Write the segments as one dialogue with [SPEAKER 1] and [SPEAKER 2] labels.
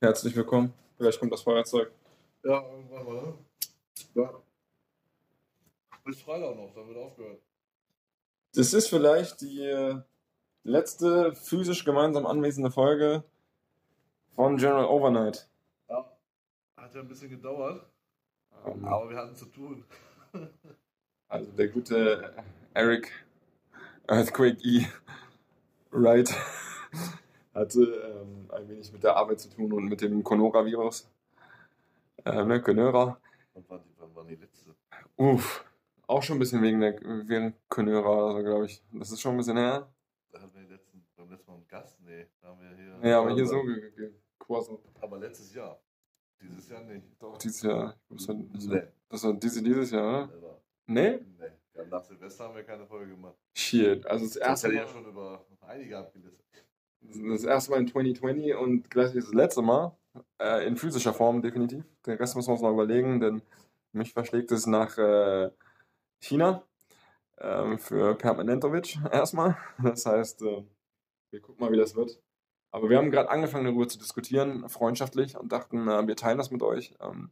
[SPEAKER 1] Herzlich willkommen. Vielleicht kommt das Feuerzeug.
[SPEAKER 2] Ja, irgendwann mal, ne? Ja. Bis Freitag noch, dann wird aufgehört.
[SPEAKER 1] Das ist vielleicht die äh, letzte physisch gemeinsam anwesende Folge von General Overnight.
[SPEAKER 2] Ja. Hat ja ein bisschen gedauert,
[SPEAKER 1] Ähm,
[SPEAKER 2] aber wir hatten zu tun.
[SPEAKER 1] Also der gute Eric Earthquake E. Wright hatte ähm, ein wenig mit der Arbeit zu tun und mit dem Conora-Virus. Äh, ne, Conora.
[SPEAKER 2] Wann, die, wann war die letzte?
[SPEAKER 1] Uff, auch schon ein bisschen wegen der wegen Conora, also glaube ich. Das ist schon ein bisschen her.
[SPEAKER 2] Da hatten wir letzten, beim letzten Mal einen Gast? Nee, da haben wir hier.
[SPEAKER 1] Ja, aber hier so ge- ge- quasi.
[SPEAKER 2] Aber letztes Jahr. Dieses Jahr nicht.
[SPEAKER 1] Doch, dieses Jahr. Das war,
[SPEAKER 2] Nee.
[SPEAKER 1] das war diese, dieses Jahr, oder? Nee?
[SPEAKER 2] Nee. Nach Silvester haben wir keine Folge gemacht.
[SPEAKER 1] Shit. Also das erste, Mal,
[SPEAKER 2] ja schon.
[SPEAKER 1] Das erste Mal in 2020 und gleich das letzte Mal. Äh, in physischer Form definitiv. Den Rest müssen wir uns noch überlegen, denn mich verschlägt es nach äh, China. Ähm, für Permanentovic erstmal. Das heißt, äh, wir gucken mal, wie das wird. Aber wir haben gerade angefangen, darüber zu diskutieren, freundschaftlich, und dachten, äh, wir teilen das mit euch. Ähm,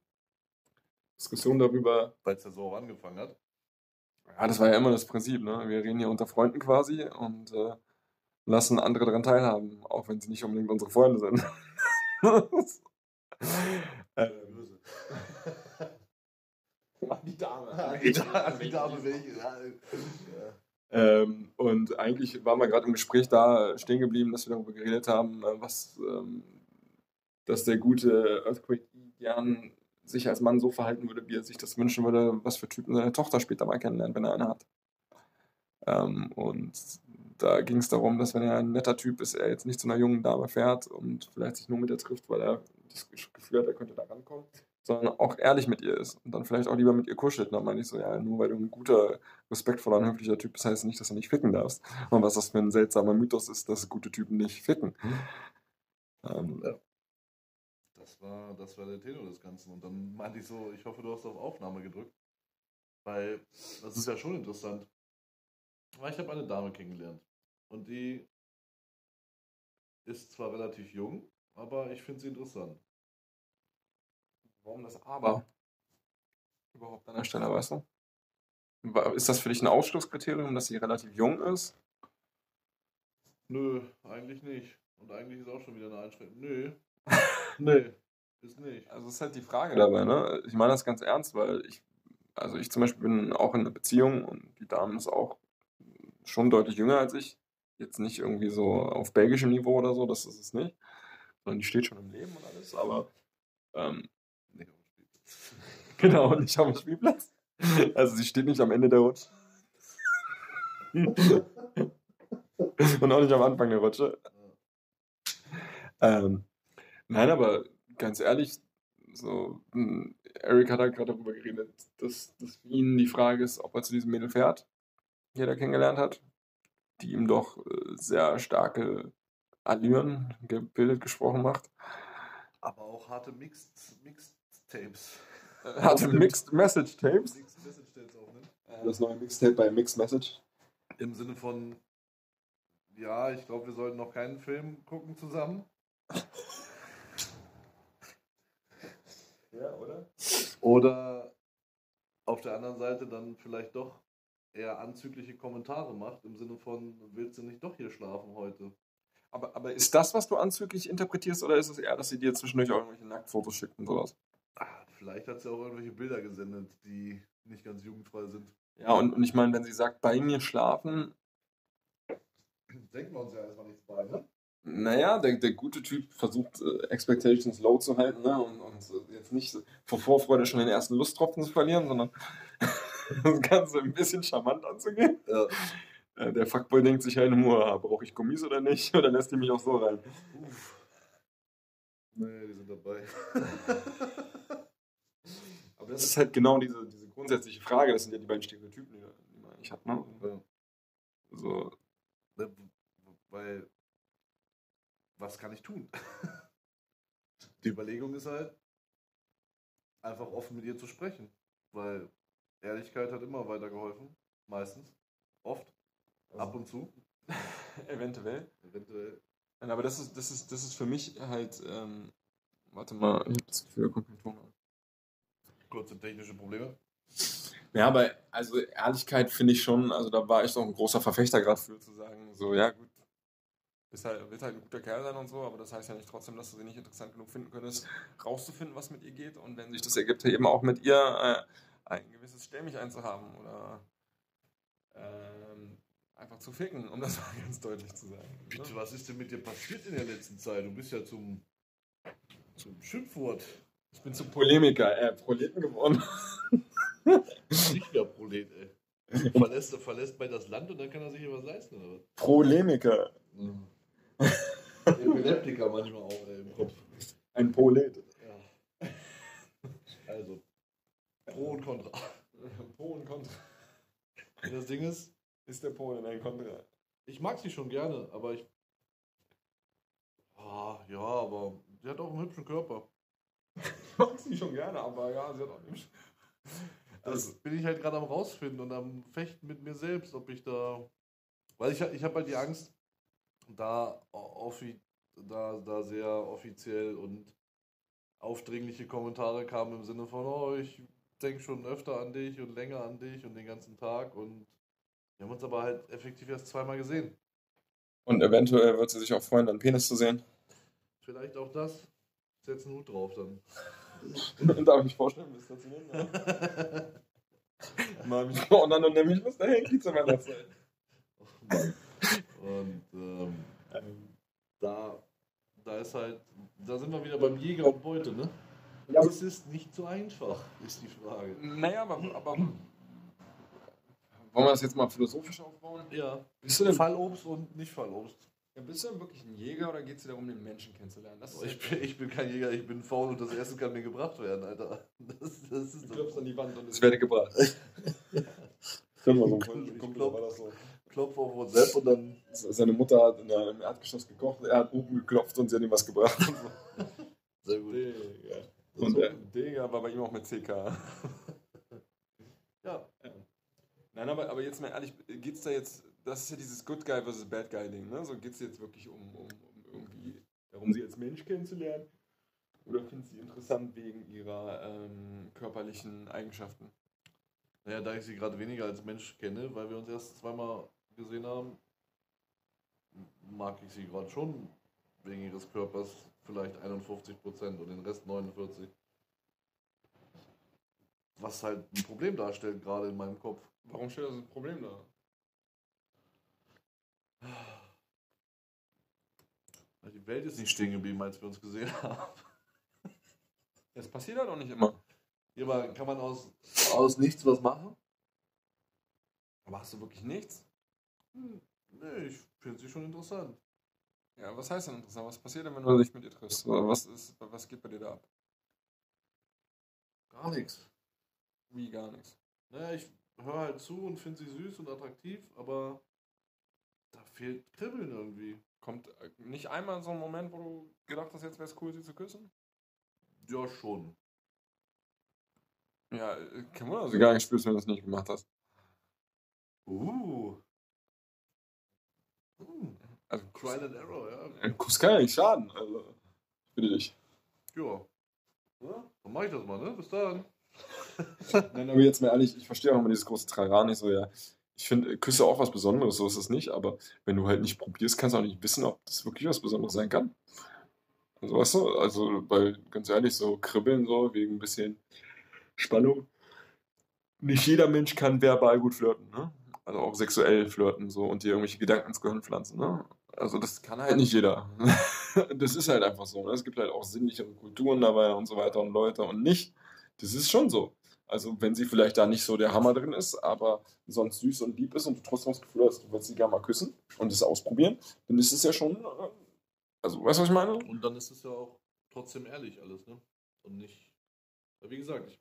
[SPEAKER 1] Diskussion darüber,
[SPEAKER 2] Weil es ja so angefangen hat.
[SPEAKER 1] Ja, das war ja immer das Prinzip, ne? Wir reden hier unter Freunden quasi und äh, lassen andere daran teilhaben, auch wenn sie nicht unbedingt unsere Freunde sind. ähm,
[SPEAKER 2] Böse.
[SPEAKER 1] die Dame.
[SPEAKER 2] Die Dame, die Dame welche. Ja, ja.
[SPEAKER 1] Ähm, und eigentlich waren wir gerade im Gespräch da stehen geblieben, dass wir darüber geredet haben, äh, was, ähm, dass der gute Earthquake gern sich als Mann so verhalten würde, wie er sich das wünschen würde, was für Typen seine Tochter später mal kennenlernt, wenn er eine hat. Ähm, und da ging es darum, dass wenn er ein netter Typ ist, er jetzt nicht zu einer jungen Dame fährt und vielleicht sich nur mit ihr trifft, weil er das Gefühl hat, er könnte da rankommen, sondern auch ehrlich mit ihr ist und dann vielleicht auch lieber mit ihr kuschelt. Dann meine ich so, ja, nur weil du ein guter, respektvoller und höflicher Typ bist, heißt nicht, dass du nicht ficken darfst. Und was das für ein seltsamer Mythos ist, dass gute Typen nicht ficken. Ähm,
[SPEAKER 2] Ja. Das war, das war der Tenor des Ganzen. Und dann meinte ich so, ich hoffe, du hast auf Aufnahme gedrückt. Weil das ist ja schon interessant. Ich habe eine Dame kennengelernt. Und die ist zwar relativ jung, aber ich finde sie interessant.
[SPEAKER 1] Warum das Aber? Überhaupt an der Stelle, weißt du? Ist das für dich ein Ausschlusskriterium, dass sie relativ jung ist?
[SPEAKER 2] Nö, eigentlich nicht. Und eigentlich ist auch schon wieder eine Einschränkung. Nö. nee, ist nicht.
[SPEAKER 1] Also, das ist halt die Frage dabei, ne? Ich meine das ganz ernst, weil ich, also ich zum Beispiel bin auch in einer Beziehung und die Dame ist auch schon deutlich jünger als ich. Jetzt nicht irgendwie so auf belgischem Niveau oder so, das ist es nicht. Sondern die steht schon im Leben und alles, aber ähm,
[SPEAKER 2] Nee, auf dem Spielplatz.
[SPEAKER 1] Genau, nicht auf dem Spielplatz. Also sie steht nicht am Ende der Rutsche. Und auch nicht am Anfang der Rutsche. Ähm, nein, aber ganz ehrlich, so, mh, Eric hat halt gerade darüber geredet, dass, dass für ihn die Frage ist, ob er zu diesem Mädel fährt, die er da kennengelernt hat, die ihm doch äh, sehr starke Allüren, gebildet gesprochen macht.
[SPEAKER 2] Aber auch harte Mixed, Mixed Tapes.
[SPEAKER 1] Hatte Mixed Message Tapes.
[SPEAKER 2] Mixed Message Tapes auch, ne?
[SPEAKER 1] Das neue Mixtape bei Mixed Message.
[SPEAKER 2] Im Sinne von, ja, ich glaube, wir sollten noch keinen Film gucken zusammen.
[SPEAKER 1] Ja, oder?
[SPEAKER 2] Oder auf der anderen Seite dann vielleicht doch eher anzügliche Kommentare macht, im Sinne von, willst du nicht doch hier schlafen heute?
[SPEAKER 1] Aber, aber ist das, was du anzüglich interpretierst, oder ist es eher, dass sie dir zwischendurch auch irgendwelche Nacktfotos schickt und sowas?
[SPEAKER 2] Ah, vielleicht hat sie auch irgendwelche Bilder gesendet, die nicht ganz jugendfrei sind.
[SPEAKER 1] Ja, und, und ich meine, wenn sie sagt, bei mir schlafen,
[SPEAKER 2] Denken wir uns ja erstmal nichts bei, ne?
[SPEAKER 1] naja, der, der gute Typ versucht, äh, Expectations low zu halten, ne? Und, und jetzt nicht vor Vorfreude schon den ersten Lusttropfen zu verlieren, sondern das Ganze ein bisschen charmant anzugehen.
[SPEAKER 2] Ja.
[SPEAKER 1] Äh, der Fuckboy denkt sich halt nur, brauche ich Gummis oder nicht? Oder lässt die mich auch so rein?
[SPEAKER 2] Uff. Nee, die sind dabei.
[SPEAKER 1] Aber das ist halt genau diese, diese grundsätzliche Frage, das sind ja die beiden Stereotypen, die, die man eigentlich hat, ne?
[SPEAKER 2] Ja.
[SPEAKER 1] So,
[SPEAKER 2] Ne, Weil, was kann ich tun? Die Überlegung ist halt, einfach offen mit ihr zu sprechen. Weil Ehrlichkeit hat immer weitergeholfen. Meistens. Oft. Ab und zu.
[SPEAKER 1] eventuell.
[SPEAKER 2] Eventuell.
[SPEAKER 1] Nein, Aber das ist, das ist, das ist für mich halt ähm, Warte mal, ich habe das Gefühl, kommt kein Ton an.
[SPEAKER 2] Kurze technische Probleme.
[SPEAKER 1] Ja, aber also Ehrlichkeit finde ich schon, also da war ich doch ein großer Verfechter gerade für, zu sagen, so, ja gut, bist halt, wird halt ein guter Kerl sein und so, aber das heißt ja nicht trotzdem, dass du sie nicht interessant genug finden könntest, rauszufinden, was mit ihr geht und wenn sich das ergibt, eben auch mit ihr äh, ein gewisses Stellmichein zu haben oder ähm, einfach zu ficken, um das mal ganz deutlich zu sagen.
[SPEAKER 2] Bitte, was ist denn mit dir passiert in der letzten Zeit? Du bist ja zum, zum Schimpfwort.
[SPEAKER 1] Ich bin zum Polemiker, äh, Proleten geworden.
[SPEAKER 2] Nicht mehr Prolet, ey. Verlässt, verlässt bei das Land und dann kann er sich hier was leisten, oder was?
[SPEAKER 1] Prolemiker.
[SPEAKER 2] Epileptiker manchmal auch ey, im Kopf.
[SPEAKER 1] Ein Prolet.
[SPEAKER 2] Ja. Also, Pro und Contra.
[SPEAKER 1] Pro und Contra.
[SPEAKER 2] Und das Ding ist,
[SPEAKER 1] Ist der Pol in ein Contra?
[SPEAKER 2] ich mag sie schon gerne, aber ich. Ah, ja, aber sie hat auch einen hübschen Körper.
[SPEAKER 1] Ich mag sie schon gerne, aber ja, sie hat auch nicht.
[SPEAKER 2] Das
[SPEAKER 1] Also,
[SPEAKER 2] bin ich halt gerade am rausfinden und am Fechten mit mir selbst, ob ich da. Weil ich, ich habe halt die Angst, da, offi, da, da sehr offiziell und aufdringliche Kommentare kamen im Sinne von, oh, ich denke schon öfter an dich und länger an dich und den ganzen Tag und wir haben uns aber halt effektiv erst zweimal gesehen.
[SPEAKER 1] und eventuell wird sie sich auch freuen, deinen Penis zu sehen.
[SPEAKER 2] Vielleicht auch das. Setz einen Hut drauf dann.
[SPEAKER 1] Darf ich mich vorstellen, bis dazu nehmen? Ja. Mal mich und nämlich was der Henki zu meiner Zeit.
[SPEAKER 2] und ähm, da, da ist halt, da sind wir wieder beim Jäger und Beute, ne?
[SPEAKER 1] Ja,
[SPEAKER 2] Es ist nicht so einfach, ist die Frage.
[SPEAKER 1] Naja, aber, aber wollen wir das jetzt mal philosophisch aufbauen?
[SPEAKER 2] Ja.
[SPEAKER 1] Bist du denn,
[SPEAKER 2] Fallobst und nicht Fallobst.
[SPEAKER 1] ja, bist du denn wirklich ein Jäger oder geht es dir darum, den Menschen kennenzulernen? Das ist
[SPEAKER 2] Ich bin, ich bin kein Jäger, ich bin faul und das Essen kann mir gebracht werden, Alter. Das, das ist
[SPEAKER 1] Du klopfst an die Wand und es werde gebracht. Können wir so das so.
[SPEAKER 2] Klopf auf WhatsApp und dann.
[SPEAKER 1] Seine Mutter hat in der, im Erdgeschoss gekocht, er hat oben geklopft und sie hat ihm was gebracht.
[SPEAKER 2] Sehr gut.
[SPEAKER 1] Digga. Und
[SPEAKER 2] ist
[SPEAKER 1] der Digga war bei ihm auch mit CK.
[SPEAKER 2] Ja,
[SPEAKER 1] Nein, aber, aber jetzt mal ehrlich, geht's da jetzt, das ist ja dieses Good Guy versus Bad Guy Ding, ne? So geht's jetzt wirklich um, um, um irgendwie darum, sie als Mensch kennenzulernen? Oder findest du sie interessant wegen ihrer ähm, körperlichen Eigenschaften?
[SPEAKER 2] naja, da ich sie gerade weniger als Mensch kenne, weil wir uns erst zweimal gesehen haben, mag ich sie gerade schon wegen ihres Körpers vielleicht 51 Prozent und den Rest 49. Was halt ein Problem darstellt, gerade in meinem Kopf.
[SPEAKER 1] Warum steht das ein Problem da?
[SPEAKER 2] Die Welt ist nicht stehen geblieben, als wir uns gesehen haben.
[SPEAKER 1] Das passiert halt auch nicht immer.
[SPEAKER 2] Ja, aber kann man aus, aus nichts was machen?
[SPEAKER 1] Aber hast du wirklich nichts?
[SPEAKER 2] Hm, nee, ich finde sie schon interessant.
[SPEAKER 1] Ja, was heißt denn interessant? Was passiert denn, wenn du dich mit ihr triffst? Oder Was, ist, was geht bei dir da ab?
[SPEAKER 2] Gar nichts.
[SPEAKER 1] Wie gar nichts.
[SPEAKER 2] Naja, ich höre halt zu und finde sie süß und attraktiv, aber da fehlt Kribbeln irgendwie.
[SPEAKER 1] Kommt äh, nicht einmal so ein Moment, wo du gedacht hast, jetzt wäre es cool, sie zu küssen?
[SPEAKER 2] Ja, schon.
[SPEAKER 1] Ja, äh, kein Wunder, dass du gar nicht spürst, wenn du es nicht gemacht hast.
[SPEAKER 2] Uh. Hm.
[SPEAKER 1] Also,
[SPEAKER 2] Trial and Error, ja.
[SPEAKER 1] ein Kuss kann ja nicht schaden. Also, ich bitte dich.
[SPEAKER 2] Ja. ja. Dann mach ich das mal, ne? Bis dann.
[SPEAKER 1] Nein, aber jetzt mal ehrlich, ich verstehe auch immer dieses große Trara nicht so, ja. Ich finde, Küsse auch was Besonderes, so ist es nicht, aber wenn du halt nicht probierst, kannst du auch nicht wissen, ob das wirklich was Besonderes sein kann. Also, weißt du, also, weil, ganz ehrlich, so kribbeln, so, wegen ein bisschen Spannung. Nicht jeder Mensch kann verbal gut flirten, ne? Also auch sexuell flirten, so, und dir irgendwelche Gedanken ins Gehirn pflanzen, ne? Also, das kann halt nicht jeder. das ist halt einfach so, ne? Es gibt halt auch sinnlichere Kulturen dabei und so weiter und Leute und nicht. Das ist schon so. Also, wenn sie vielleicht da nicht so der Hammer drin ist, aber sonst süß und lieb ist und du trotzdem das Gefühl hast, du willst sie gerne mal küssen und es ausprobieren, dann ist es ja schon. äh, Also, weißt du, was ich meine?
[SPEAKER 2] Und dann ist es ja auch trotzdem ehrlich alles, ne? Und nicht. Wie gesagt, ich,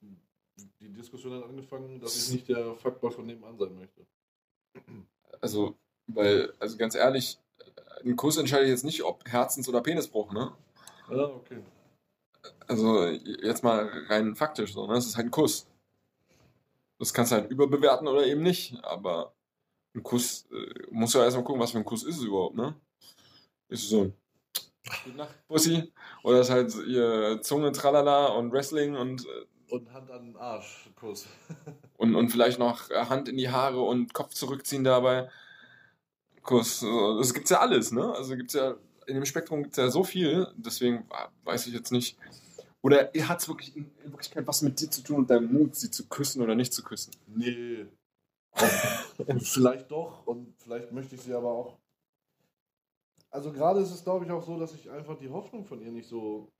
[SPEAKER 2] die Diskussion hat angefangen, dass ich nicht der Fuckboy von nebenan sein möchte.
[SPEAKER 1] Also, weil, also ganz ehrlich, ein Kuss entscheidet jetzt nicht, ob Herzens- oder Penisbruch, ne?
[SPEAKER 2] Ja, okay.
[SPEAKER 1] Also, jetzt mal rein faktisch so, ne? Es ist halt ein Kuss. Das kannst du halt überbewerten oder eben nicht, aber ein Kuss, äh, musst du ja erstmal gucken, was für ein Kuss ist es überhaupt, ne? Ist es so ein Gute Nacht, Bussi. Oder ist halt ihr Zunge, Tralala und Wrestling und, äh,
[SPEAKER 2] Und Hand an den Arsch, Kuss.
[SPEAKER 1] und, und vielleicht noch äh, Hand in die Haare und Kopf zurückziehen dabei. Kuss. Das gibt's ja alles, ne? Also gibt's ja, in dem Spektrum gibt's ja so viel, deswegen weiß ich jetzt nicht. Oder hat es wirklich in in Wirklichkeit was mit dir zu tun und deinem Mut, sie zu küssen oder nicht zu küssen?
[SPEAKER 2] Nee. vielleicht doch und vielleicht möchte ich sie aber auch. Also gerade ist es, glaube ich, auch so, dass ich einfach die Hoffnung von ihr nicht so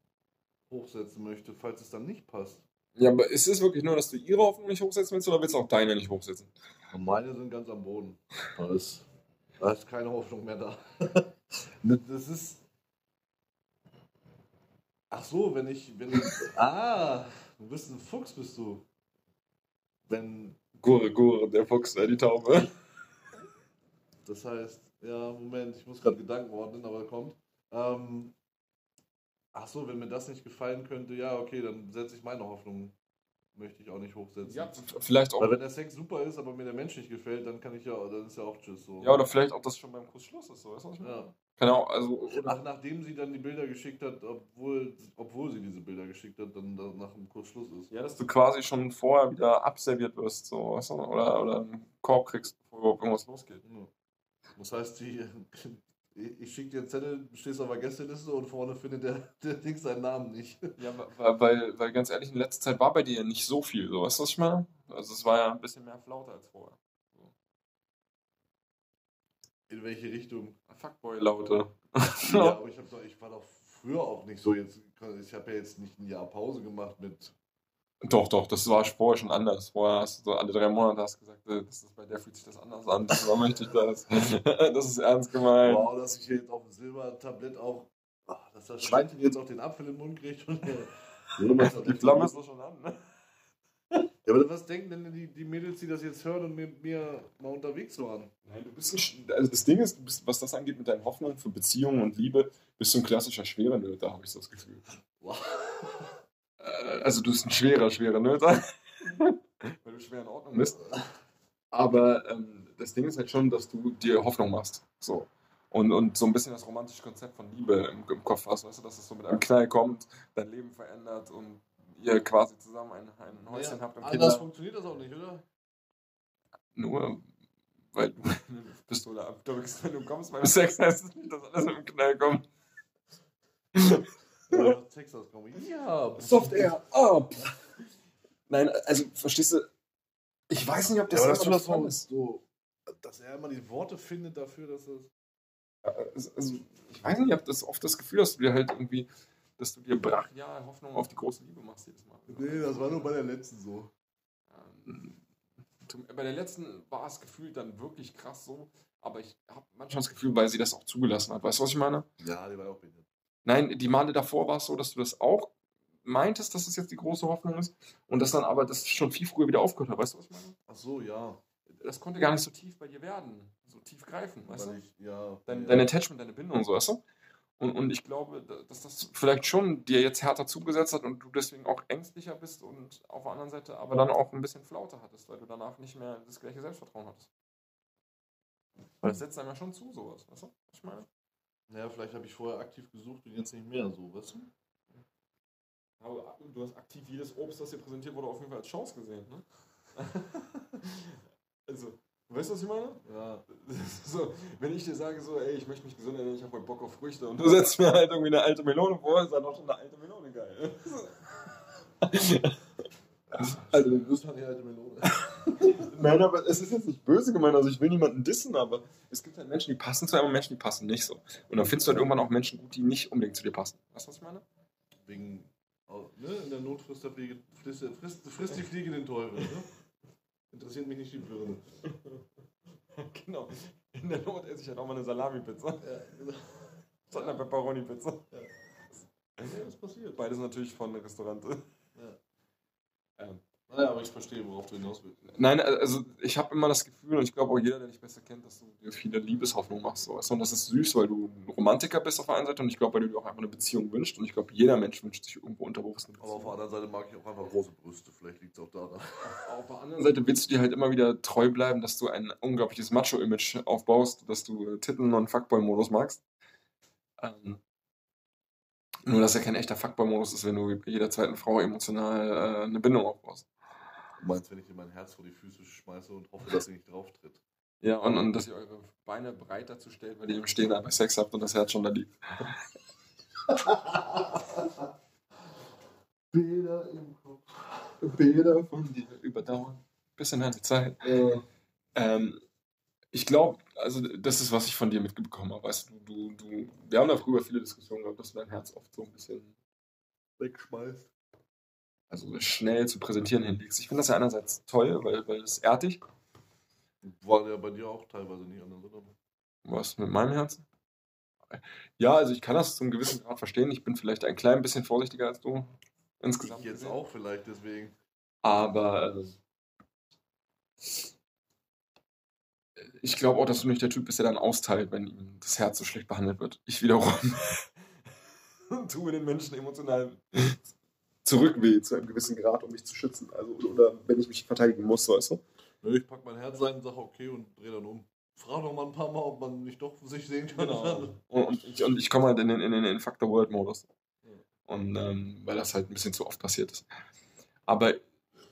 [SPEAKER 2] hochsetzen möchte, falls es dann nicht passt.
[SPEAKER 1] Ja, aber ist es wirklich nur, dass du ihre Hoffnung nicht hochsetzen willst oder willst du auch deine nicht hochsetzen?
[SPEAKER 2] Meine sind ganz am Boden. Da ist, da ist keine Hoffnung mehr da. das ist. Ach so, wenn ich, wenn ich. Ah, du bist ein Fuchs, bist du. Wenn.
[SPEAKER 1] Gure, Gure, der Fuchs, äh, die Taube.
[SPEAKER 2] Das heißt, ja, Moment, ich muss gerade Gedanken ordnen, aber kommt. Ähm, ach so, wenn mir das nicht gefallen könnte, ja, okay, dann setze ich meine Hoffnung. Möchte ich auch nicht hochsetzen.
[SPEAKER 1] Ja, vielleicht auch.
[SPEAKER 2] Weil wenn der Sex super ist, aber mir der Mensch nicht gefällt, dann kann ich ja, dann ist ja auch Tschüss so.
[SPEAKER 1] Ja, oder vielleicht auch das schon beim Kuss Schluss ist, so, weißt du, was ich meine?
[SPEAKER 2] Ja.
[SPEAKER 1] Kann auch, also,
[SPEAKER 2] Ach,
[SPEAKER 1] oder,
[SPEAKER 2] nachdem sie dann die Bilder geschickt hat, obwohl, obwohl sie diese Bilder geschickt hat, dann da nach dem Kurs Schluss ist.
[SPEAKER 1] ja, dass du quasi schon vorher wieder abserviert wirst, so, weißt du, oder, oder einen Korb kriegst, bevor überhaupt irgendwas losgeht.
[SPEAKER 2] Ja. Das heißt, die, ich schicke dir einen Zettel, stehst auf der Gästeliste und vorne findet der, der Ding seinen Namen nicht.
[SPEAKER 1] Ja, weil, weil, weil ganz ehrlich, in letzter Zeit war bei dir ja nicht so viel, so, weißt du, was ich meine? Also, es war ja ein bisschen mehr Flaute als vorher.
[SPEAKER 2] In welche Richtung?
[SPEAKER 1] Fuckboy-Laute.
[SPEAKER 2] Ja, aber ich, hab doch, ich war doch früher auch nicht so. Jetzt, ich habe ja jetzt nicht ein Jahr Pause gemacht mit.
[SPEAKER 1] Doch, doch, das war vorher schon anders. Vorher hast du so alle drei Monate hast gesagt, äh, das ist, bei der fühlt sich das anders an. So möchte ich das. Das ist ernst gemeint.
[SPEAKER 2] Wow, dass ich hier jetzt auf dem Silbertablett auch. ach, Dass das Schweinchen jetzt auch den Apfel im Mund kriegt. Und,
[SPEAKER 1] Die Flamme ist doch schon an, ne?
[SPEAKER 2] Ja, aber was denken denn die, die Mädels, die das jetzt hören und mit mir mal unterwegs waren?
[SPEAKER 1] Nein, du bist ein, Sch- also das Ding ist, du bist, was das angeht mit deinen Hoffnungen für Beziehungen und Liebe, bist du ein klassischer schwerer Nöter, habe ich so das Gefühl.
[SPEAKER 2] Wow.
[SPEAKER 1] Also du bist ein schwerer, schwerer Nöter, weil du schwer in Ordnung bist. Aber ähm, das Ding ist halt schon, dass du dir Hoffnung machst. So. Und, und so ein bisschen das romantische Konzept von Liebe im, im Kopf hast, weißt du, dass es so mit einem Knall kommt, dein Leben verändert und ihr quasi zusammen ein, ein Häuschen habt und
[SPEAKER 2] anders
[SPEAKER 1] Kinder.
[SPEAKER 2] funktioniert das auch nicht, oder?
[SPEAKER 1] Nur weil du eine Pistole abdrückst, wenn du kommst beim Sex, heißt es nicht, dass alles mit dem Knall kommt.
[SPEAKER 2] Ja, Texas kommen. Ja,
[SPEAKER 1] Software ab! Nein, also verstehst du, ich weiß nicht, ob das
[SPEAKER 2] Ja, aber das so,
[SPEAKER 1] ist.
[SPEAKER 2] so, dass er immer die Worte findet dafür, dass es.
[SPEAKER 1] Also, also, ich weiß nicht, ich habe das oft das Gefühl, dass du dir halt irgendwie, dass du dir brachial Hoffnung auf die große Liebe machst jedes Mal.
[SPEAKER 2] Nee, das war nur bei der letzten so.
[SPEAKER 1] Ähm, Bei der letzten war es gefühlt dann wirklich krass so, aber ich habe manchmal das Gefühl, weil sie das auch zugelassen hat. Weißt du, was ich meine?
[SPEAKER 2] Ja, die war auch behindert.
[SPEAKER 1] Nein, die Male davor war es so, dass du das auch meintest, dass es jetzt die große Hoffnung ist und dass dann aber das schon viel früher wieder aufgehört hat. Weißt du, was ich meine?
[SPEAKER 2] Ach so, ja.
[SPEAKER 1] Das konnte gar nicht so tief bei dir werden, so tief greifen, weißt
[SPEAKER 2] Weil
[SPEAKER 1] du?
[SPEAKER 2] ich, ja.
[SPEAKER 1] Dein,
[SPEAKER 2] ja.
[SPEAKER 1] dein Attachment, deine Bindung, so weißt du? Und, und ich glaube, da- dass das vielleicht schon dir jetzt härter zugesetzt hat und du deswegen auch ängstlicher bist und auf der anderen Seite aber dann auch ein bisschen Flaute hattest, weil du danach nicht mehr das gleiche Selbstvertrauen hattest. Weil das setzt einem ja schon zu, sowas, weißt du? was Ich meine,
[SPEAKER 2] Ja, vielleicht habe ich vorher aktiv gesucht und jetzt nicht mehr so, weißt du?
[SPEAKER 1] aber du hast aktiv jedes Obst, das dir präsentiert wurde, auf jeden Fall als Chance gesehen, ne? also, weißt du, was ich meine?
[SPEAKER 2] Ja.
[SPEAKER 1] So, wenn ich dir sage, so, ey, ich möchte mich gesund ernähren, ich habe heute Bock auf Früchte und du setzt mir halt irgendwie eine alte Melone vor, ist dann auch schon eine alte Melone geil.
[SPEAKER 2] Also, du bist halt die alte Melone.
[SPEAKER 1] Nein, aber es ist jetzt nicht böse gemeint, also ich will niemanden dissen, aber es gibt halt Menschen, die passen zu einem und Menschen, die passen nicht so. Und dann findest du halt irgendwann auch Menschen gut, die nicht unbedingt zu dir passen. Weißt du, was ich meine?
[SPEAKER 2] Wegen. Ne, in der Not frisst, der Fliege, frisst, frisst, frisst die Fliege den Teufel. Ne? Interessiert mich nicht die Birne.
[SPEAKER 1] genau. In der Not esse ich halt auch mal eine Salami-Pizza.
[SPEAKER 2] Ja, genau.
[SPEAKER 1] Statt einer Pepperoni-Pizza.
[SPEAKER 2] Ja, das passiert.
[SPEAKER 1] Beides natürlich von Restaurant.
[SPEAKER 2] Ja. Naja, aber ich verstehe, worauf du hinaus willst.
[SPEAKER 1] Nein, also ich habe immer das Gefühl, und ich glaube auch jeder, der dich besser kennt, dass du dir viele Liebeshoffnung machst. So. Und das ist süß, weil du ein Romantiker bist auf der einen Seite und ich glaube, weil du dir auch einfach eine Beziehung wünschst. Und ich glaube, jeder Mensch wünscht sich irgendwo unterbewusst eine
[SPEAKER 2] Aber auf der
[SPEAKER 1] Beziehung.
[SPEAKER 2] anderen Seite mag ich auch einfach große Brüste. Vielleicht liegt es auch daran.
[SPEAKER 1] Auf der anderen Seite willst du dir halt immer wieder treu bleiben, dass du ein unglaubliches Macho-Image aufbaust, dass du äh, Titten- und Fuckboy-Modus magst. Ähm, Nur, dass er kein echter Fuckboy-Modus ist, wenn du bei jeder zweiten Frau emotional äh, eine Bindung aufbaust.
[SPEAKER 2] Du meinst, wenn ich dir mein Herz vor die Füße schmeiße und hoffe, dass sie nicht drauf tritt.
[SPEAKER 1] Ja, und, und dass ihr eure Beine breit dazu stellt, weil ihr im Stehen einfach Sex habt und das Herz schon da liegt.
[SPEAKER 2] Bilder im Kopf.
[SPEAKER 1] Bilder von dir überdauern. Bis in eine Zeit.
[SPEAKER 2] Äh,
[SPEAKER 1] Ähm, ich glaube, also das ist, was ich von dir mitbekommen habe. Weißt du, du, du, wir haben da früher viele Diskussionen gehabt, dass du dein Herz oft so ein bisschen
[SPEAKER 2] wegschmeißt.
[SPEAKER 1] Also schnell zu präsentieren hinlegst. Ich finde das ja einerseits toll, weil, weil es ehrt dich.
[SPEAKER 2] War ja bei dir auch teilweise nicht anders, oder?
[SPEAKER 1] Was mit meinem Herzen? Ja, also ich kann das zum gewissen Grad verstehen. Ich bin vielleicht ein klein bisschen vorsichtiger als du insgesamt.
[SPEAKER 2] Ich jetzt
[SPEAKER 1] gesehen.
[SPEAKER 2] auch vielleicht deswegen.
[SPEAKER 1] Aber äh, ich glaube auch, dass du nicht der Typ bist, der dann austeilt, wenn ihm das Herz so schlecht behandelt wird. Ich wiederum tue den Menschen emotional zurückweh zu einem gewissen Grad, um mich zu schützen. Also, oder wenn ich mich verteidigen muss, weißt du?
[SPEAKER 2] Nö, Ich pack mein Herz ein, sag okay und dreh dann um. Frag noch mal ein paar Mal, ob man nicht doch sich sehen kann.
[SPEAKER 1] Und, und ich, und ich komme halt in den, in den Infect the World-Modus. Und ähm, weil das halt ein bisschen zu oft passiert ist. Aber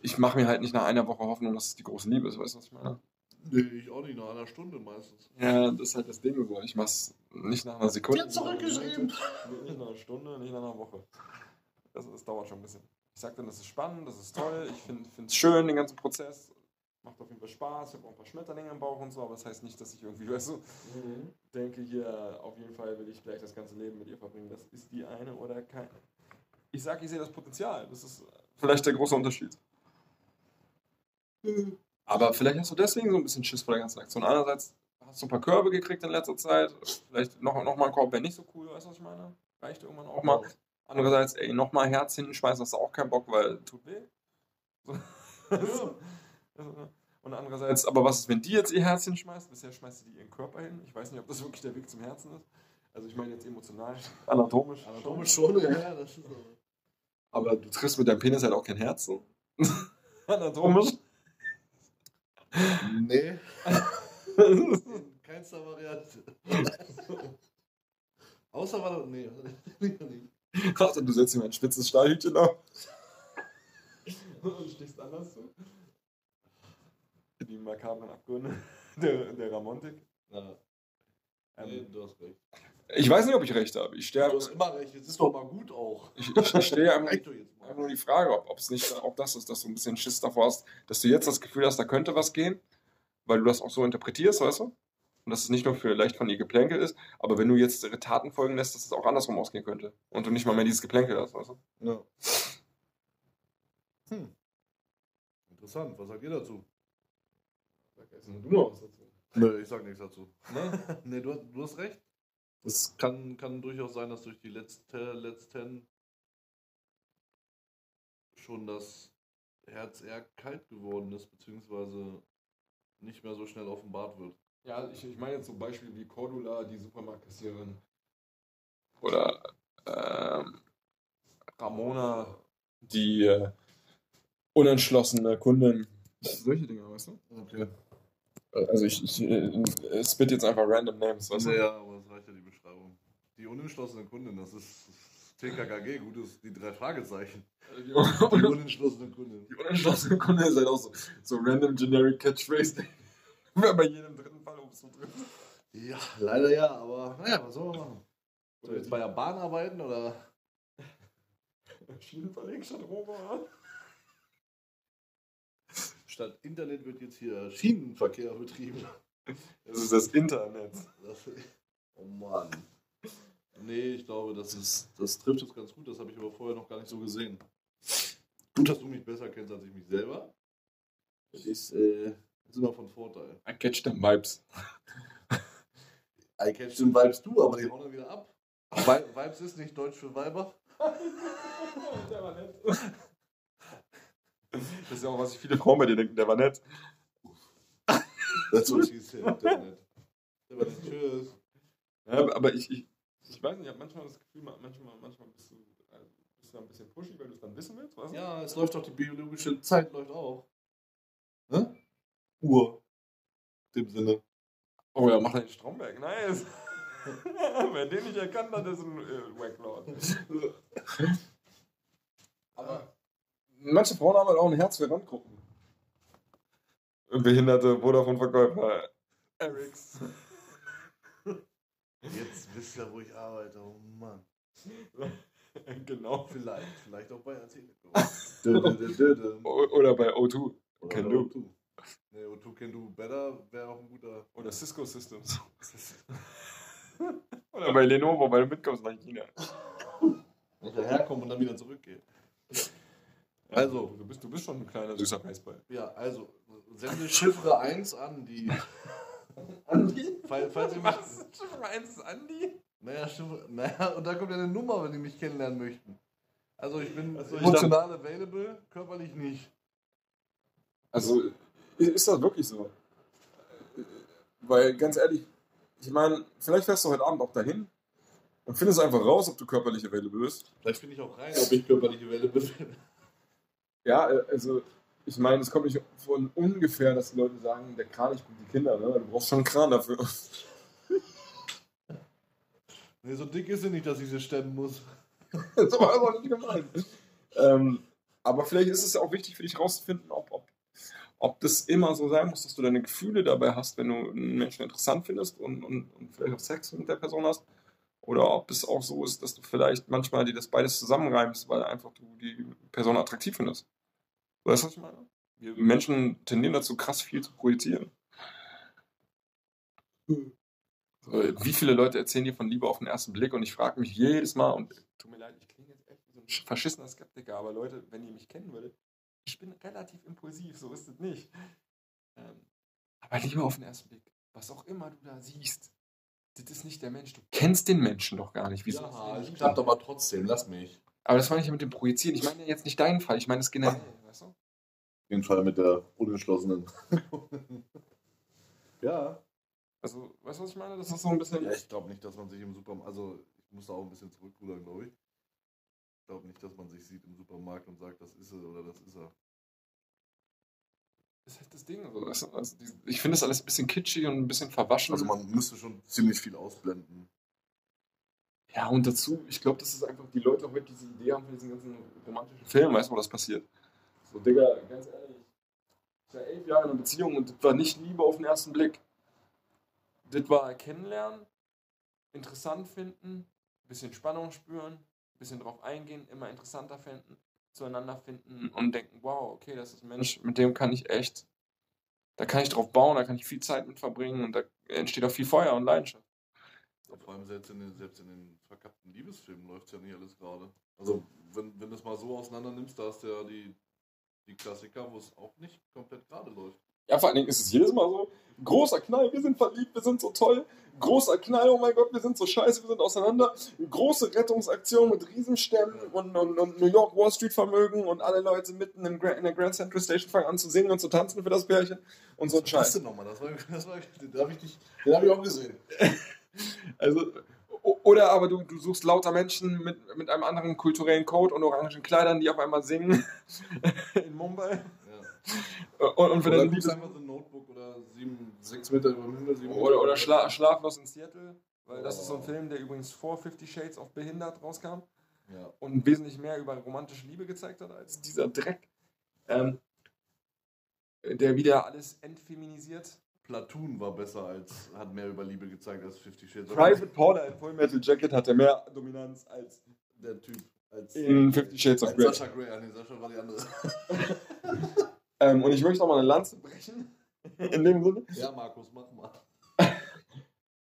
[SPEAKER 1] ich mache mir halt nicht nach einer Woche Hoffnung, dass es die große Liebe ist, weißt du, was ich meine?
[SPEAKER 2] Nee, ich auch nicht, nach einer Stunde meistens.
[SPEAKER 1] Ja, das ist halt das Ding so. Ich mach's nicht nach einer Sekunde.
[SPEAKER 2] Hat zurückgeschrieben.
[SPEAKER 1] Nicht nach einer Stunde, nicht nach einer Woche. Das, das dauert schon ein bisschen. Ich sag dann, das ist spannend, das ist toll, ich finde es schön, den ganzen Prozess. Macht auf jeden Fall Spaß, ich habe auch ein paar Schmetterlinge im Bauch und so, aber das heißt nicht, dass ich irgendwie, weißt du, denke hier, auf jeden Fall will ich gleich das ganze Leben mit ihr verbringen. Das ist die eine oder keine. Ich sag, ich sehe das Potenzial. Das ist vielleicht der große Unterschied. Aber vielleicht hast du deswegen so ein bisschen Schiss vor der ganzen Aktion. Einerseits hast du ein paar Körbe gekriegt in letzter Zeit. Vielleicht noch, noch mal ein Korb wäre nicht so cool, weißt du, was ich meine? Reicht irgendwann auch mal. Andererseits, ey, nochmal Herz hinten schmeißen, hast du auch keinen Bock, weil tut weh. So. Und andererseits, aber was ist, wenn die jetzt ihr Herz hinschmeißt? Bisher schmeißt sie die ihren Körper hin. Ich weiß nicht, ob das wirklich der Weg zum Herzen ist. Also ich meine jetzt emotional, anatomisch.
[SPEAKER 2] Anatomisch schon, ja, ja, das ist so.
[SPEAKER 1] Aber du triffst mit deinem Penis halt auch kein Herz so. anatomisch.
[SPEAKER 2] Nee. In keinster Variante. Außer war das. Nee, nicht.
[SPEAKER 1] Ach, und du setzt ihm ein spitzes Stahlhütchen auf. Und stichst anders so. Die makabren Abgründe der, der Ramontik.
[SPEAKER 2] Ja,
[SPEAKER 1] Ähm,
[SPEAKER 2] nee, du hast recht.
[SPEAKER 1] ich weiß nicht, ob ich recht habe. Ich
[SPEAKER 2] Du
[SPEAKER 1] stehe
[SPEAKER 2] hast immer recht, jetzt ist doch mal gut auch.
[SPEAKER 1] ich, ich, ich stehe einfach, einfach nur die Frage, ob es nicht auch das ist, dass du ein bisschen Schiss davor hast, dass du jetzt das Gefühl hast, da könnte was gehen, weil du das auch so interpretierst, weißt du? Und dass es nicht nur für leicht von ihr Geplänkel ist, aber wenn du jetzt ihre Taten folgen lässt, dass es auch andersrum ausgehen könnte. Und du nicht mal mehr dieses Geplänkel hast, weißt du?
[SPEAKER 2] Ja. Hm. Interessant, was sagt ihr dazu?
[SPEAKER 1] Sag jetzt nur du noch was dazu.
[SPEAKER 2] Nö, ich sag nichts dazu.
[SPEAKER 1] Ne?
[SPEAKER 2] nee, du, hast- du hast recht. Es kann, kann durchaus sein, dass durch die letzte, letzten schon das Herz eher kalt geworden ist, beziehungsweise nicht mehr so schnell offenbart wird.
[SPEAKER 1] Ja, ich, ich meine jetzt so Beispiele wie Cordula, die Supermarktkassiererin. Oder ähm, Ramona, die äh, unentschlossene Kundin. Solche Dinge, weißt du?
[SPEAKER 2] Okay.
[SPEAKER 1] Also ich, ich äh, spit jetzt einfach random Names, weißt du?
[SPEAKER 2] Ja, aber das reicht ja die Beschreibung. Die unentschlossene Kundin, das ist TKKG, gutes, die drei Fragezeichen.
[SPEAKER 1] Die,
[SPEAKER 2] Die
[SPEAKER 1] un
[SPEAKER 2] unentschlossene Kundin.
[SPEAKER 1] die unentschlossene Kundin ist halt auch so, so random generic Catchphrase. Wer bei jedem dritten So trifft.
[SPEAKER 2] Ja, leider ja, aber naja, was soll man machen? Soll ich jetzt bei der Bahn arbeiten oder?
[SPEAKER 1] Schienenverleg statt.
[SPEAKER 2] Statt Internet wird jetzt hier Schienenverkehr betrieben.
[SPEAKER 1] Das ist das Internet.
[SPEAKER 2] Das, oh Mann. Nee, ich glaube, das, ist, das trifft es ganz gut. Das habe ich aber vorher noch gar nicht so gesehen. Gut, dass du mich besser kennst als ich mich selber. Das ist, äh, ist immer von Vorteil.
[SPEAKER 1] I catch them vibes.
[SPEAKER 2] I catch den Vibes du, aber die hauen dann wieder ab. Vi- Vibes ist nicht Deutsch für Weiber.
[SPEAKER 1] Der war nett. Das ist ja auch, was ich viele Frauen bei dir denken, der war nett.
[SPEAKER 2] That's what she said. Der war nett. Der war nett. Tschüss.
[SPEAKER 1] Ja, aber- ich, ich, ich weiß nicht, ich habe manchmal das Gefühl, manchmal, manchmal bist du, äh, bist du ein bisschen pushy, weil du es dann wissen willst, weißt du?
[SPEAKER 2] Ja, es läuft doch die biologische Zeit läuft auch. Uhr. In dem Sinne.
[SPEAKER 1] Oh ja, mach deinen Stromberg, nice.
[SPEAKER 3] Wer den nicht erkannt hat, ist ein äh, Wacklord.
[SPEAKER 1] Aber manche Frauen haben halt auch ein Herz für Randgruppen.
[SPEAKER 3] Behinderte Vodafone-Verkäufer. Erics.
[SPEAKER 2] Jetzt wisst ihr, wo ich arbeite. Oh Mann.
[SPEAKER 3] genau.
[SPEAKER 2] Vielleicht, vielleicht auch bei Telekom.
[SPEAKER 3] O- Oder bei O2.
[SPEAKER 2] Oder
[SPEAKER 3] Can
[SPEAKER 2] bei
[SPEAKER 3] do.
[SPEAKER 2] O2. Nee, O2 Can Do Better wäre auch ein guter.
[SPEAKER 3] Oder Cisco Systems. Oder bei Lenovo, weil du mitkommst nach China.
[SPEAKER 2] Ich herkomme und dann wieder zurückgehe. Also.
[SPEAKER 3] Du bist, du bist schon ein kleiner süßer Reisball.
[SPEAKER 2] Ja, also, sende Chiffre 1 an die.
[SPEAKER 3] Andi?
[SPEAKER 2] Falls, falls ihr mich.
[SPEAKER 3] Was? Chiffre 1 ist Andi?
[SPEAKER 2] Naja, Chiffre, naja, und da kommt ja eine Nummer, wenn die mich kennenlernen möchten. Also, ich bin
[SPEAKER 3] Ach so, ich
[SPEAKER 2] emotional available, körperlich nicht.
[SPEAKER 1] Also ist das wirklich so? Weil ganz ehrlich, ich meine, vielleicht fährst du heute Abend auch dahin und findest einfach raus, ob du körperlich available bist.
[SPEAKER 2] Vielleicht finde ich auch rein, ob ich körperlich available bin.
[SPEAKER 1] Ja, äh, also ich meine, es kommt nicht von ungefähr, dass die Leute sagen, der Kran nicht bringt die Kinder, ne? Du brauchst schon einen Kran dafür.
[SPEAKER 2] Nee, so dick ist sie nicht, dass ich sie stemmen muss.
[SPEAKER 1] so war aber nicht gemeint. Ähm, aber vielleicht ist es ja auch wichtig für dich rauszufinden, ob, ob, ob das immer so sein muss, dass du deine Gefühle dabei hast, wenn du einen Menschen interessant findest und, und, und vielleicht auch Sex mit der Person hast. Oder ob es auch so ist, dass du vielleicht manchmal dir das beides zusammenreimst, weil einfach du die Person attraktiv findest. Weißt du, was ich meine? Wir Menschen tendieren dazu, krass viel zu projizieren. Wie viele Leute erzählen dir von Liebe auf den ersten Blick und ich frage mich jedes Mal, und tut mir leid, ich klinge jetzt echt wie so ein verschissener Skeptiker, aber Leute, wenn ihr mich kennen würdet, ich bin relativ impulsiv, so ist es nicht. Ähm, aber Liebe auf den ersten Blick, was auch immer du da siehst, das ist nicht der Mensch. Du kennst den Menschen doch gar nicht. Wieso
[SPEAKER 2] Ja,
[SPEAKER 1] den lieb?
[SPEAKER 2] klappt aber trotzdem, lass mich.
[SPEAKER 1] Aber das meine ich ja mit dem Projizieren. Ich meine jetzt nicht deinen Fall, ich meine es generell. Weißt du?
[SPEAKER 2] Auf jeden Fall mit der unentschlossenen. ja.
[SPEAKER 1] Also, weißt du, was ich meine? Das ist so ein bisschen.
[SPEAKER 2] Ja, ich glaube nicht, dass man sich im Supermarkt. Also, ich muss da auch ein bisschen zurückrudern, glaube ich. Ich glaube nicht, dass man sich sieht im Supermarkt und sagt, das ist er oder das ist er.
[SPEAKER 1] Das ist halt das Ding. So. du? Also, die- ich finde das alles ein bisschen kitschig und ein bisschen verwaschen.
[SPEAKER 2] Also, man müsste schon ziemlich viel ausblenden.
[SPEAKER 1] Ja, und dazu, ich glaube, das ist einfach, die Leute heute diese Idee haben von diesen ganzen romantischen Filmen, weißt du, wo das passiert. So, Digga, ganz ehrlich, ich war elf Jahre in einer Beziehung und das war nicht Liebe auf den ersten Blick. Das war kennenlernen, interessant finden, ein bisschen Spannung spüren, bisschen drauf eingehen, immer interessanter finden, zueinander finden und denken, wow, okay, das ist ein Mensch, mit dem kann ich echt, da kann ich drauf bauen, da kann ich viel Zeit mit verbringen und da entsteht auch viel Feuer und Leidenschaft.
[SPEAKER 2] Ja, vor allem selbst in den, selbst in den verkappten Liebesfilmen läuft es ja nicht alles gerade. Also, wenn, wenn du es mal so auseinander nimmst, da hast du ja die, die Klassiker, wo es auch nicht komplett gerade läuft.
[SPEAKER 1] Ja, vor allen Dingen ist es jedes Mal so, großer Knall, wir sind verliebt, wir sind so toll, großer Knall, oh mein Gott, wir sind so scheiße, wir sind auseinander, große Rettungsaktion mit Riesenstämmen und, und, und New York Wall Street Vermögen und alle Leute mitten in der Grand Central Station fangen an zu singen und zu tanzen für das Pärchen und so ein
[SPEAKER 2] Was
[SPEAKER 1] Scheiß.
[SPEAKER 2] denn nochmal? Das war, das war, den habe ich, nicht- den hab ich auch gesehen.
[SPEAKER 1] Also, oder aber du, du suchst lauter Menschen mit, mit einem anderen kulturellen Code und orangen Kleidern, die auf einmal singen in Mumbai. Und, und für
[SPEAKER 2] Oder
[SPEAKER 1] Liebes
[SPEAKER 2] einfach so ein Notebook oder sieben, sechs Meter über dem Himmel. Sieben
[SPEAKER 1] Oder,
[SPEAKER 2] Meter
[SPEAKER 1] oder schla Schlaflos in Seattle, weil das ist so ein
[SPEAKER 2] Oh.
[SPEAKER 1] Film, der übrigens vor Fifty Shades of Behindert rauskam
[SPEAKER 2] Ja.
[SPEAKER 1] und wesentlich mehr über romantische Liebe gezeigt hat als dieser Dreck, ähm, der wieder alles entfeminisiert.
[SPEAKER 2] Platoon war besser als, hat mehr über Liebe gezeigt als Fifty Shades of
[SPEAKER 1] Private Paula in Full Metal Jacket hatte mehr Dominanz als
[SPEAKER 2] Der Typ. Als,
[SPEAKER 1] in Fifty Shades of Grey.
[SPEAKER 2] Sascha Grey. Ah, nee, Sascha war die andere.
[SPEAKER 1] Ähm, und ich möchte auch mal eine Lanze brechen. In dem Sinne.
[SPEAKER 2] ja, Markus, mach mal.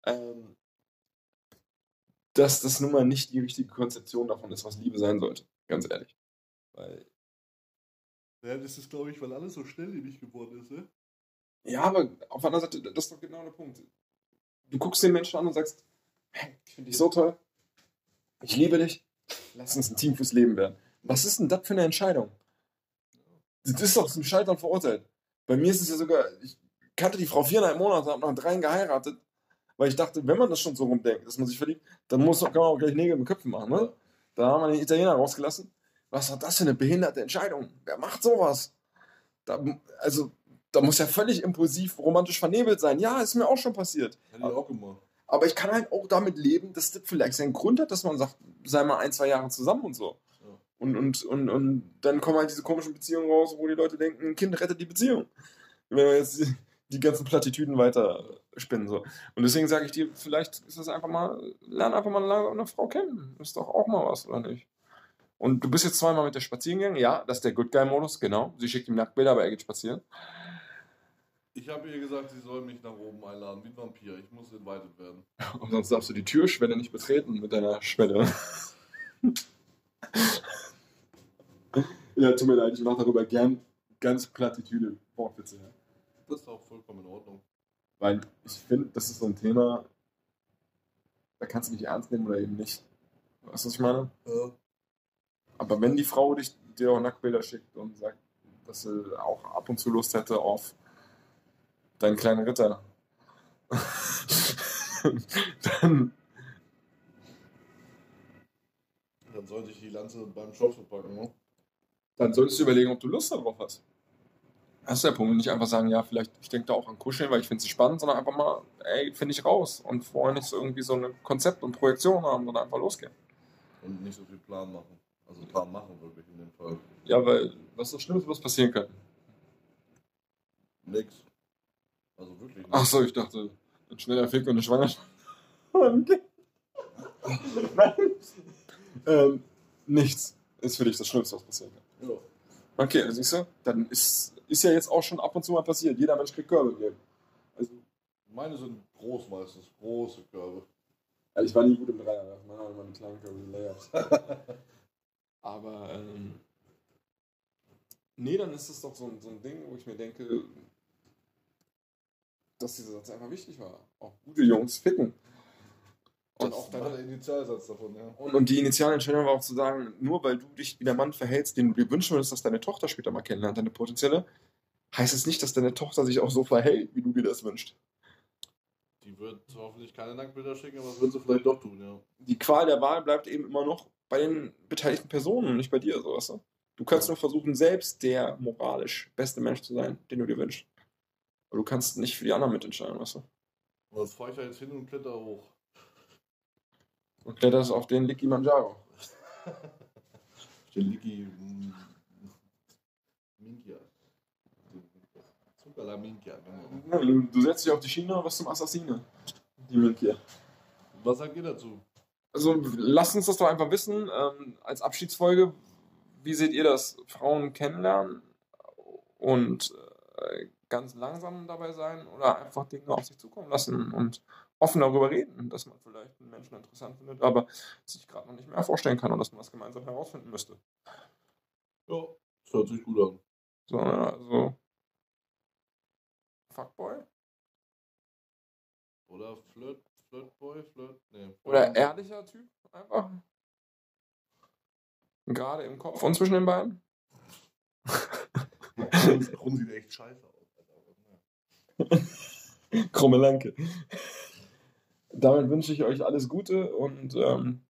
[SPEAKER 1] Ähm, dass das nun mal nicht die richtige Konzeption davon ist, was Liebe sein sollte. Ganz ehrlich. Weil
[SPEAKER 2] Ja, das ist, glaube ich, weil alles so schnelllebig geworden ist, ne?
[SPEAKER 1] Ja, aber auf der anderen Seite, das ist doch genau der Punkt. Du guckst den Menschen an und sagst, hey, ich finde dich so toll, ich liebe dich, lass uns ein Team fürs Leben werden. Was ist denn das für eine Entscheidung? Das ist doch zum Scheitern verurteilt. Bei mir ist es ja sogar, ich kannte die Frau viereinhalb Monate, habe nach dreien geheiratet, weil ich dachte, wenn man das schon so rumdenkt, dass man sich verliebt, dann muss, kann man auch gleich Nägel mit Köpfen machen. Ne? Da haben wir den Italiener rausgelassen. Was war das für eine behinderte Entscheidung? Wer macht sowas? Da, also, da muss ja völlig impulsiv, romantisch vernebelt sein. Ja, ist mir auch schon passiert.
[SPEAKER 2] Hätte ich auch gemacht.
[SPEAKER 1] Aber ich kann halt auch damit leben, dass das vielleicht seinen Grund hat, dass man sagt, sei mal ein, zwei Jahre zusammen und so. Und, und, und, und dann kommen halt diese komischen Beziehungen raus, wo die Leute denken, ein Kind rettet die Beziehung. Wenn wir jetzt die, ganzen Plattitüden weiter spinnen. So. Und deswegen sage ich dir, vielleicht ist das einfach mal, lern einfach mal eine, eine Frau kennen. Ist doch auch mal was, oder nicht? Und du bist jetzt zweimal mit der spazieren gegangen. Ja, das ist der Good Guy-Modus, genau. Sie schickt ihm Nacktbilder, aber er geht spazieren.
[SPEAKER 2] Ich habe ihr gesagt, sie soll mich nach oben einladen, wie ein Vampir. Ich muss invited werden.
[SPEAKER 1] Und sonst darfst du die Türschwelle nicht betreten mit deiner Schwelle. ja, tut mir leid, ich mache darüber gern ganz Plattitüde Wortwitze. Ja.
[SPEAKER 2] Das ist auch vollkommen in Ordnung.
[SPEAKER 1] Weil ich finde, das ist so ein Thema, da kannst du nicht ernst nehmen oder eben nicht. Weißt du, was ich meine?
[SPEAKER 2] Ja.
[SPEAKER 1] Aber wenn die Frau dich, dir auch Nacktbilder schickt und sagt, dass sie auch ab und zu Lust hätte auf deinen kleinen Ritter, dann
[SPEAKER 2] Dann sollte ich die Lanze beim Schopf packen, ne?
[SPEAKER 1] Dann solltest du überlegen, ob du Lust darauf hast. Das ist der Punkt. Nicht einfach sagen, ja, vielleicht, ich denke da auch an Kuscheln, weil ich finde sie spannend, sondern einfach mal, ey, finde ich raus. Und vorher nicht so irgendwie so ein Konzept und Projektion haben, sondern einfach losgehen.
[SPEAKER 2] Und nicht so viel Plan machen. Also Plan machen wirklich in dem Fall.
[SPEAKER 1] Ja, weil, was ist das Schlimmste, was passieren kann?
[SPEAKER 2] Nix. Also wirklich nicht.
[SPEAKER 1] Ach so, ich dachte, ein schneller Fick und eine Schwangerschaft. Okay. Nein. Ähm, nichts ist für dich das Schlimmste, was passieren kann.
[SPEAKER 2] Ja.
[SPEAKER 1] Okay, also siehst du, dann ist, ist ja jetzt auch schon ab und zu mal passiert. Jeder Mensch kriegt Körbe im Leben. Also,
[SPEAKER 2] Meine sind groß meistens, große Körbe.
[SPEAKER 1] ja, ich war nie gut im Dreier. Meine haben immer einen kleinen Körbe, die Layups. Aber, ähm, nee, dann ist das doch so ein, so ein Ding, wo ich mir denke, dass dieser Satz einfach wichtig war. Auch gute Jungs ficken. Und
[SPEAKER 2] das
[SPEAKER 1] auch deine,
[SPEAKER 2] der Initialsatz davon, ja.
[SPEAKER 1] Und, und die initiale Entscheidung war auch zu sagen, nur weil du dich wie der Mann verhältst, den du dir wünschen würdest, dass deine Tochter später mal kennenlernt, deine potenzielle, heißt es nicht, dass deine Tochter sich auch so verhält, wie du dir das wünschst.
[SPEAKER 2] Die wird hoffentlich keine Nacktbilder schicken, aber das wird sie vielleicht doch tun, ja.
[SPEAKER 1] Die Qual der Wahl bleibt eben immer noch bei den beteiligten Personen und nicht bei dir, so weißt du. Du kannst nur versuchen, selbst der moralisch beste Mensch zu sein, den du dir wünschst. Aber du kannst nicht für die anderen mitentscheiden, weißt du.
[SPEAKER 2] Und jetzt fahre ich da jetzt hin und kletter hoch.
[SPEAKER 1] Und kletterst auf den Licky Manjaro.
[SPEAKER 2] Den Liki mm, Minkia. Zuckerla Minkia, genau.
[SPEAKER 1] Du, du setzt dich auf die Schiene und wirst zum Assassine. Die Milkier.
[SPEAKER 2] Was sagt ihr dazu?
[SPEAKER 1] Also lasst uns das doch einfach wissen. Ähm, als Abschiedsfolge, wie seht ihr das? Frauen kennenlernen und äh, ganz langsam dabei sein oder einfach Dinge auf sich zukommen lassen und offen darüber reden, dass man vielleicht einen Menschen interessant findet, aber sich gerade noch nicht mehr vorstellen kann und dass man das gemeinsam herausfinden müsste.
[SPEAKER 2] Ja, das hört sich gut an.
[SPEAKER 1] So, ne, also Fuckboy
[SPEAKER 2] Oder Flirt, Flirtboy, Flirt, nee.
[SPEAKER 1] oder ehrlicher Typ einfach. Gerade im Kopf und zwischen den Beinen.
[SPEAKER 2] Grund sieht echt scheiße aus.
[SPEAKER 1] Krumme Lanke. Damit wünsche ich euch alles Gute und ähm,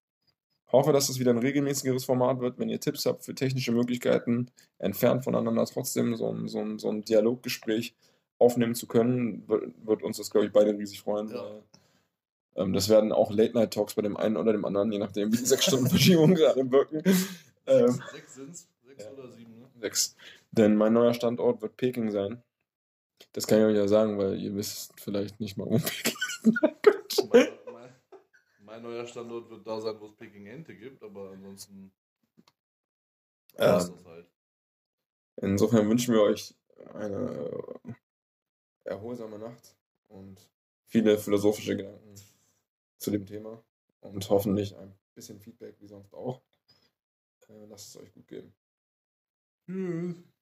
[SPEAKER 1] hoffe, dass es wieder ein regelmäßigeres Format wird. Wenn ihr Tipps habt für technische Möglichkeiten, entfernt voneinander trotzdem so ein, so ein, so ein Dialoggespräch aufnehmen zu können, wird, wird uns das, glaube ich, beide riesig freuen.
[SPEAKER 2] Ja.
[SPEAKER 1] Ähm, das werden auch Late-Night-Talks bei dem einen oder dem anderen, je nachdem, wie die sechs Stunden Verschiebung gerade wirken. Ähm,
[SPEAKER 2] Sechs, sechs sind's? Sechs
[SPEAKER 1] ja.
[SPEAKER 2] oder sieben, ne?
[SPEAKER 1] sechs. Denn mein neuer Standort wird Peking sein. Das kann ich euch ja sagen, weil ihr wisst vielleicht nicht mal, wo Peking ist.
[SPEAKER 2] mein, mein, mein neuer Standort wird da sein, wo es Peking Ente gibt, aber ansonsten
[SPEAKER 1] Ja.
[SPEAKER 2] ist das halt.
[SPEAKER 1] Insofern wünschen wir euch eine erholsame Nacht und viele philosophische Gedanken zu dem Thema und hoffentlich ein bisschen Feedback wie sonst auch. Äh, Lasst es euch gut gehen.
[SPEAKER 2] Tschüss.